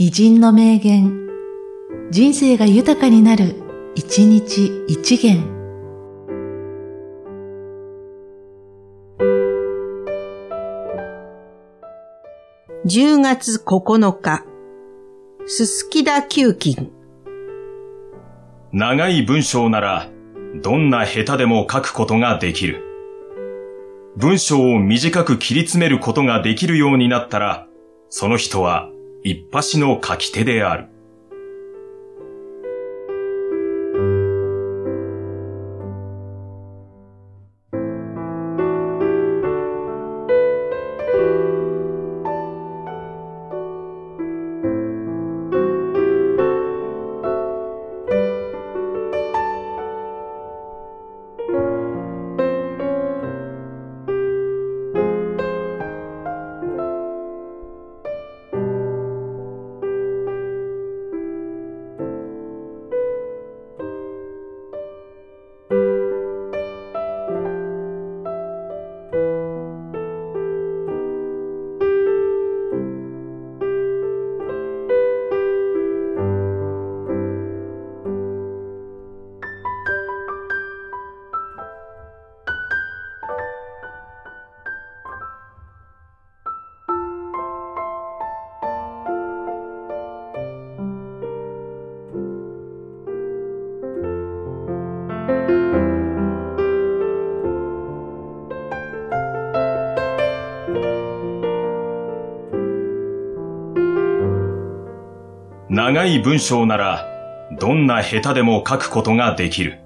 偉人の名言、人生が豊かになる、一日一元。10月9日、すすきだ球菌。長い文章なら、どんな下手でも書くことができる。文章を短く切り詰めることができるようになったら、その人は一発の書き手である。長い文章なら、どんな下手でも書くことができる。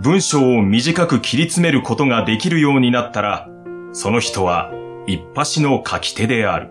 文章を短く切り詰めることができるようになったら、その人は一発の書き手である。